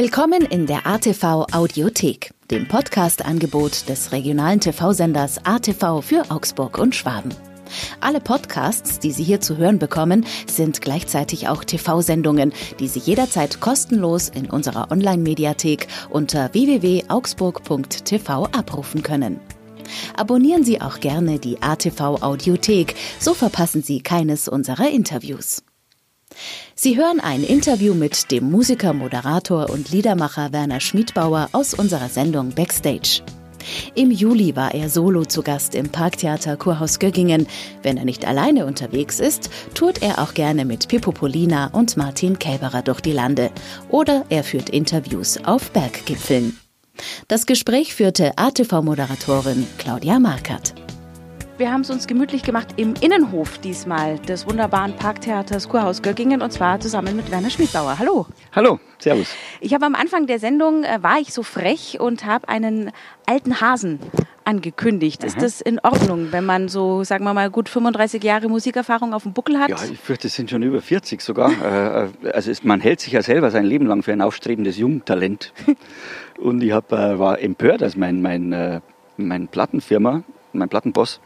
Willkommen in der ATV Audiothek, dem Podcast-Angebot des regionalen TV-Senders ATV für Augsburg und Schwaben. Alle Podcasts, die Sie hier zu hören bekommen, sind gleichzeitig auch TV-Sendungen, die Sie jederzeit kostenlos in unserer Online-Mediathek unter www.augsburg.tv abrufen können. Abonnieren Sie auch gerne die ATV Audiothek, so verpassen Sie keines unserer Interviews. Sie hören ein Interview mit dem Musiker, Moderator und Liedermacher Werner Schmiedbauer aus unserer Sendung Backstage. Im Juli war er solo zu Gast im Parktheater Kurhaus Göggingen. Wenn er nicht alleine unterwegs ist, tourt er auch gerne mit Pippo Polina und Martin Kälberer durch die Lande. Oder er führt Interviews auf Berggipfeln. Das Gespräch führte ATV-Moderatorin Claudia Markert. Wir haben es uns gemütlich gemacht im Innenhof diesmal des wunderbaren Parktheaters Kurhaus Göggingen und zwar zusammen mit Werner Schmidbauer. Hallo. Hallo, servus. Ich habe am Anfang der Sendung, äh, war ich so frech und habe einen alten Hasen angekündigt. Aha. Ist das in Ordnung, wenn man so, sagen wir mal, gut 35 Jahre Musikerfahrung auf dem Buckel hat? Ja, ich fürchte, es sind schon über 40 sogar. Äh, äh, also es, man hält sich ja selber sein Leben lang für ein aufstrebendes Jungtalent. und ich hab, äh, war empört, als mein, mein, mein Plattenfirma mein Plattenboss,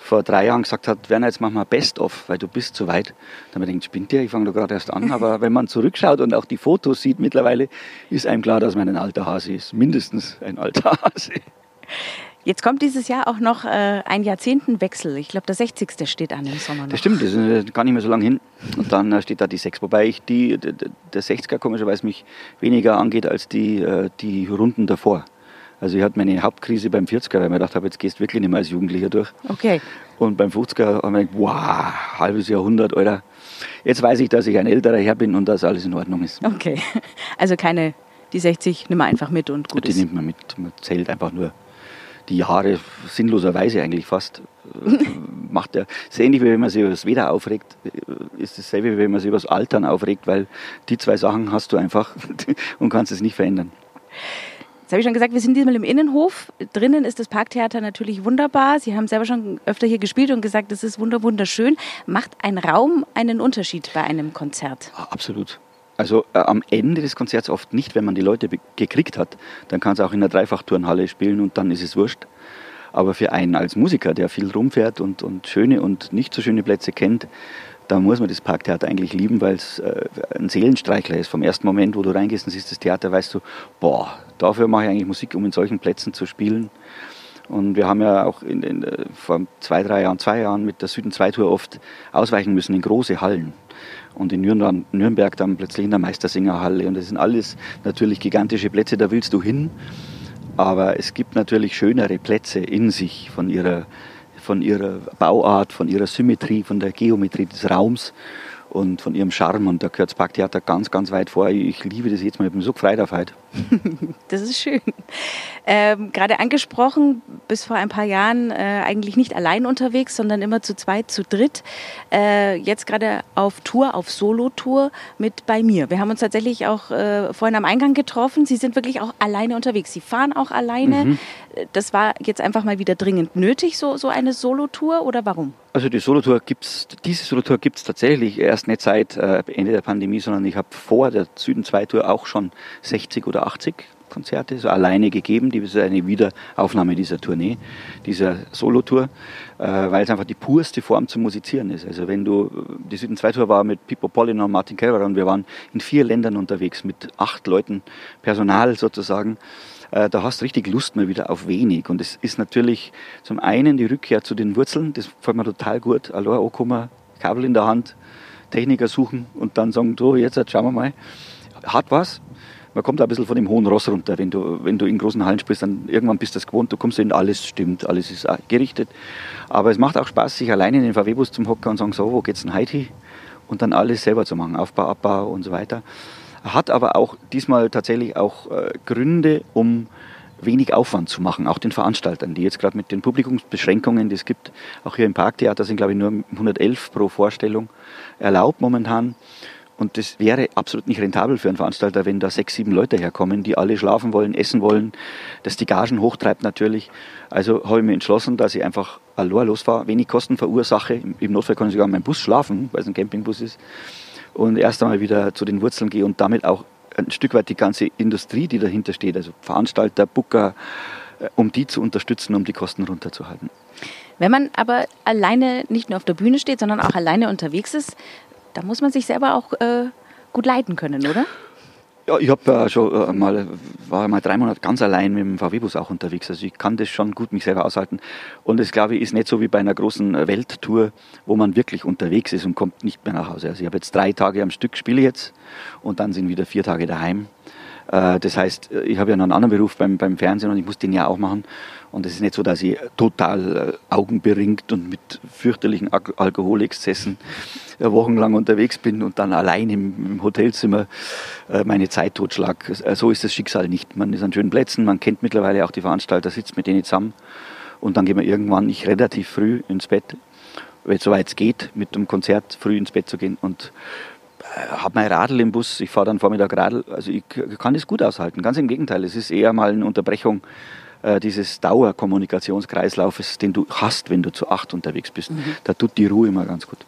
vor drei Jahren gesagt hat, Werner, jetzt machen wir Best-of, weil du bist zu weit. Da ich gedacht, spinnt der, ich fange da gerade erst an. Aber wenn man zurückschaut und auch die Fotos sieht mittlerweile, ist einem klar, dass man ein alter Hase ist. Mindestens ein alter Hase. Jetzt kommt dieses Jahr auch noch äh, ein Jahrzehntenwechsel. Ich glaube, der 60. steht an im Sommer noch. Das stimmt, das ist äh, gar nicht mehr so lange hin. Und dann äh, steht da die 6. Wobei ich die, der 60er komischerweise mich weniger angeht als die, äh, die Runden davor. Also ich hatte meine Hauptkrise beim 40er, weil ich mir gedacht habe, jetzt gehst du wirklich nicht mehr als Jugendlicher durch. Okay. Und beim 50er habe ich gedacht, wow, halbes Jahrhundert, Alter. Jetzt weiß ich, dass ich ein älterer Herr bin und dass alles in Ordnung ist. Okay. Also keine, die 60 nimmt man einfach mit und gut Die ist. nimmt man mit. Man zählt einfach nur die Jahre sinnloserweise eigentlich fast. macht ja, ist ähnlich wie wenn man sich über das Wetter aufregt, ist dasselbe wie wenn man sich über das Altern aufregt, weil die zwei Sachen hast du einfach und kannst es nicht verändern. Jetzt habe ich schon gesagt, wir sind diesmal im Innenhof. Drinnen ist das Parktheater natürlich wunderbar. Sie haben selber schon öfter hier gespielt und gesagt, es ist wunderschön. Macht ein Raum einen Unterschied bei einem Konzert? Absolut. Also äh, am Ende des Konzerts oft nicht, wenn man die Leute gekriegt hat. Dann kann es auch in einer Dreifachturnhalle spielen und dann ist es wurscht. Aber für einen als Musiker, der viel rumfährt und, und schöne und nicht so schöne Plätze kennt, da muss man das Parktheater eigentlich lieben, weil es äh, ein Seelenstreichler ist. Vom ersten Moment, wo du reingehst und siehst das Theater, weißt du, boah, dafür mache ich eigentlich Musik, um in solchen Plätzen zu spielen. Und wir haben ja auch in, in, äh, vor zwei, drei Jahren, zwei Jahren mit der Süden 2 Tour oft ausweichen müssen in große Hallen. Und in Nürnberg, Nürnberg dann plötzlich in der Meistersingerhalle. Und das sind alles natürlich gigantische Plätze, da willst du hin. Aber es gibt natürlich schönere Plätze in sich von ihrer von ihrer Bauart, von ihrer Symmetrie, von der Geometrie des Raums und von ihrem Charme. Und da gehört das Parktheater ganz, ganz weit vor. Ich liebe das jetzt mal. Ich bin so gefreut auf heute. das ist schön. Ähm, Gerade angesprochen, bis vor ein paar Jahren äh, eigentlich nicht allein unterwegs, sondern immer zu zweit, zu dritt. Äh, jetzt gerade auf Tour, auf Solo-Tour mit bei mir. Wir haben uns tatsächlich auch äh, vorhin am Eingang getroffen. Sie sind wirklich auch alleine unterwegs. Sie fahren auch alleine. Mhm. Das war jetzt einfach mal wieder dringend nötig, so, so eine Solo-Tour oder warum? Also die Solotour gibt's, diese Solotour gibt es tatsächlich erst nicht seit äh, Ende der Pandemie, sondern ich habe vor der Süden 2 Tour auch schon 60 oder 80 Konzerte so alleine gegeben. Die ist eine Wiederaufnahme dieser Tournee, dieser Solotour, äh, weil es einfach die purste Form zum Musizieren ist. Also wenn du, die Süden 2 Tour war mit Pippo Pollin und Martin Kellerer und wir waren in vier Ländern unterwegs mit acht Leuten, Personal sozusagen. Äh, da hast du richtig Lust mal wieder auf wenig. Und es ist natürlich zum einen die Rückkehr zu den Wurzeln, das gefällt mir total gut. Allein ankommen, Kabel in der Hand, Techniker suchen und dann sagen, jetzt, jetzt schauen wir mal. Hat was. Man kommt ein bisschen von dem hohen Ross runter. Wenn du, wenn du in großen Hallen spielst, dann irgendwann bist du das gewohnt, du kommst in alles stimmt, alles ist gerichtet. Aber es macht auch Spaß, sich alleine in den VW-Bus zum Hocker und sagen, so, wo geht's denn heute hin? Und dann alles selber zu machen, Aufbau, Abbau und so weiter hat aber auch diesmal tatsächlich auch äh, Gründe, um wenig Aufwand zu machen, auch den Veranstaltern, die jetzt gerade mit den Publikumsbeschränkungen, die es gibt, auch hier im Parktheater sind glaube ich nur 111 pro Vorstellung erlaubt momentan. Und das wäre absolut nicht rentabel für einen Veranstalter, wenn da sechs, sieben Leute herkommen, die alle schlafen wollen, essen wollen, das die Gagen hochtreibt natürlich. Also habe ich mir entschlossen, dass ich einfach allein losfahre, wenig Kosten verursache. Im Notfall kann ich sogar in meinem Bus schlafen, weil es ein Campingbus ist und erst einmal wieder zu den Wurzeln gehe und damit auch ein Stück weit die ganze Industrie, die dahinter steht, also Veranstalter, Booker, äh, um die zu unterstützen, um die Kosten runterzuhalten. Wenn man aber alleine nicht nur auf der Bühne steht, sondern auch alleine unterwegs ist, da muss man sich selber auch äh, gut leiten können, oder? Ja, ich habe äh, schon äh, mal, war mal drei Monate ganz allein mit dem VW-Bus auch unterwegs. Also ich kann das schon gut mich selber aushalten. Und das, glaube ich, ist nicht so wie bei einer großen äh, Welttour, wo man wirklich unterwegs ist und kommt nicht mehr nach Hause. Also ich habe jetzt drei Tage am Stück, spiele jetzt und dann sind wieder vier Tage daheim. Äh, das heißt, ich habe ja noch einen anderen Beruf beim, beim Fernsehen und ich muss den ja auch machen. Und es ist nicht so, dass ich total äh, augenberingt und mit fürchterlichen Al Alkoholexzessen äh, wochenlang unterwegs bin und dann allein im, im Hotelzimmer meine Zeit totschlag. So ist das Schicksal nicht. Man ist an schönen Plätzen, man kennt mittlerweile auch die Veranstalter, sitzt mit denen zusammen und dann gehen wir irgendwann, ich relativ früh ins Bett, soweit es geht, mit dem Konzert früh ins Bett zu gehen und habe mein Radl im Bus, ich fahre dann Vormittag Radl, also ich kann das gut aushalten. Ganz im Gegenteil, es ist eher mal eine Unterbrechung äh, dieses Dauerkommunikationskreislaufes, den du hast, wenn du zu acht unterwegs bist. Mhm. Da tut die Ruhe immer ganz gut.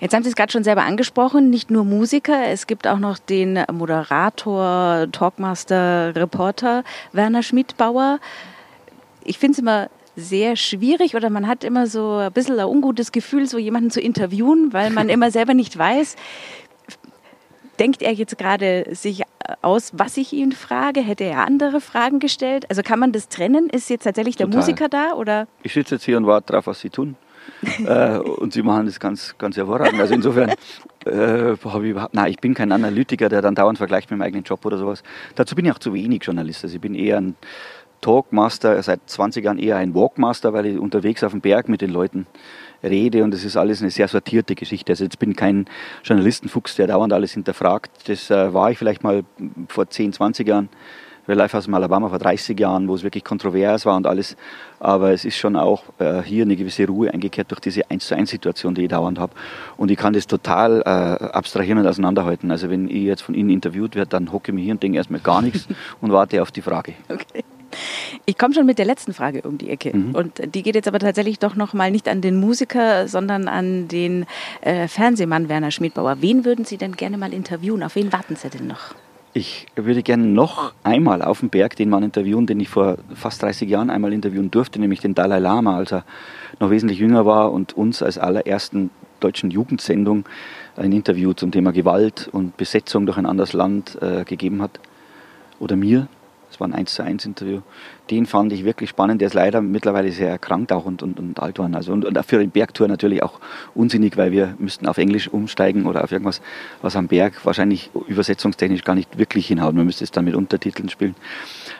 Jetzt haben Sie es gerade schon selber angesprochen, nicht nur Musiker, es gibt auch noch den Moderator, Talkmaster, Reporter Werner Schmidbauer. Ich finde es immer sehr schwierig oder man hat immer so ein bisschen ein ungutes Gefühl, so jemanden zu interviewen, weil man immer selber nicht weiß, denkt er jetzt gerade sich aus, was ich ihn frage? Hätte er andere Fragen gestellt? Also kann man das trennen? Ist jetzt tatsächlich der Total. Musiker da oder? Ich sitze jetzt hier und warte darauf, was Sie tun. äh, und Sie machen das ganz, ganz hervorragend. Also insofern äh, habe ich überhaupt, nein, ich bin kein Analytiker, der dann dauernd vergleicht mit meinem eigenen Job oder sowas. Dazu bin ich auch zu wenig Journalist. Also ich bin eher ein Talkmaster, seit 20 Jahren eher ein Walkmaster, weil ich unterwegs auf dem Berg mit den Leuten rede und es ist alles eine sehr sortierte Geschichte. Also jetzt bin kein Journalistenfuchs, der dauernd alles hinterfragt. Das äh, war ich vielleicht mal vor 10, 20 Jahren bei Live aus Alabama vor 30 Jahren, wo es wirklich kontrovers war und alles. Aber es ist schon auch äh, hier eine gewisse Ruhe eingekehrt durch diese 1 zu 1 Situation, die ich dauernd habe. Und ich kann das total äh, abstrahieren und auseinanderhalten. Also wenn ich jetzt von Ihnen interviewt werde, dann hocke ich mich hier und denke erstmal gar nichts und warte auf die Frage. Okay. Ich komme schon mit der letzten Frage um die Ecke. Mhm. Und die geht jetzt aber tatsächlich doch noch mal nicht an den Musiker, sondern an den äh, Fernsehmann Werner Schmidbauer. Wen würden Sie denn gerne mal interviewen? Auf wen warten Sie denn noch? Ich würde gerne noch einmal auf dem Berg den Mann interviewen, den ich vor fast 30 Jahren einmal interviewen durfte, nämlich den Dalai Lama, als er noch wesentlich jünger war und uns als allerersten deutschen Jugendsendung ein Interview zum Thema Gewalt und Besetzung durch ein anderes Land äh, gegeben hat. Oder mir, das war ein 1 zu 1 Interview. Den fand ich wirklich spannend. Der ist leider mittlerweile sehr erkrankt auch und, und, und alt worden. Also und, und für eine Bergtour natürlich auch unsinnig, weil wir müssten auf Englisch umsteigen oder auf irgendwas, was am Berg wahrscheinlich übersetzungstechnisch gar nicht wirklich hinhaut. Man müsste es dann mit Untertiteln spielen.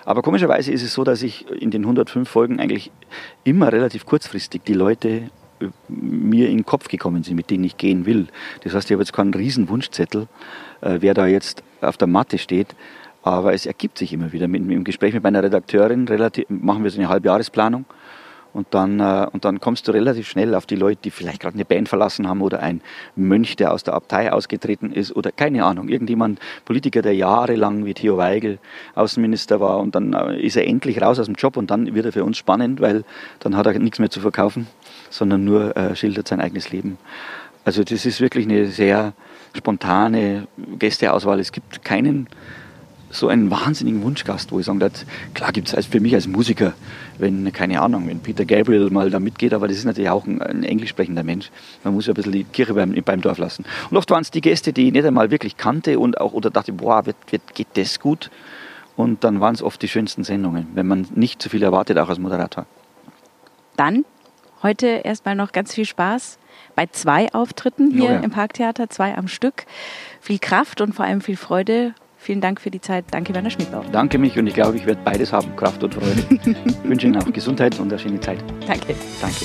Aber komischerweise ist es so, dass ich in den 105 Folgen eigentlich immer relativ kurzfristig die Leute äh, mir in den Kopf gekommen sind, mit denen ich gehen will. Das heißt, ich habe jetzt keinen riesen Wunschzettel, äh, wer da jetzt auf der Matte steht. Aber es ergibt sich immer wieder. Mit, Im Gespräch mit meiner Redakteurin relativ, machen wir so eine Halbjahresplanung. Und dann, äh, und dann kommst du relativ schnell auf die Leute, die vielleicht gerade eine Band verlassen haben oder ein Mönch, der aus der Abtei ausgetreten ist oder keine Ahnung, irgendjemand, Politiker, der jahrelang wie Theo Weigel Außenminister war und dann äh, ist er endlich raus aus dem Job und dann wird er für uns spannend, weil dann hat er nichts mehr zu verkaufen, sondern nur äh, schildert sein eigenes Leben. Also das ist wirklich eine sehr spontane Gästeauswahl. Es gibt keinen so einen wahnsinnigen Wunschgast, wo ich sagen würde, klar gibt es für mich als Musiker, wenn, keine Ahnung, wenn Peter Gabriel mal da mitgeht, aber das ist natürlich auch ein, ein englisch sprechender Mensch. Man muss ja ein bisschen die Kirche beim, beim Dorf lassen. Und oft waren es die Gäste, die ich nicht einmal wirklich kannte und auch oder dachte, boah, wird, wird, geht das gut? Und dann waren es oft die schönsten Sendungen, wenn man nicht zu viel erwartet, auch als Moderator. Dann heute erstmal noch ganz viel Spaß bei zwei Auftritten hier oh ja. im Parktheater, zwei am Stück. Viel Kraft und vor allem viel Freude Vielen Dank für die Zeit. Danke, Werner Schmidbauer. Danke mich und ich glaube, ich werde beides haben, Kraft und Freude. ich wünsche Ihnen auch Gesundheit und eine schöne Zeit. Danke. Danke.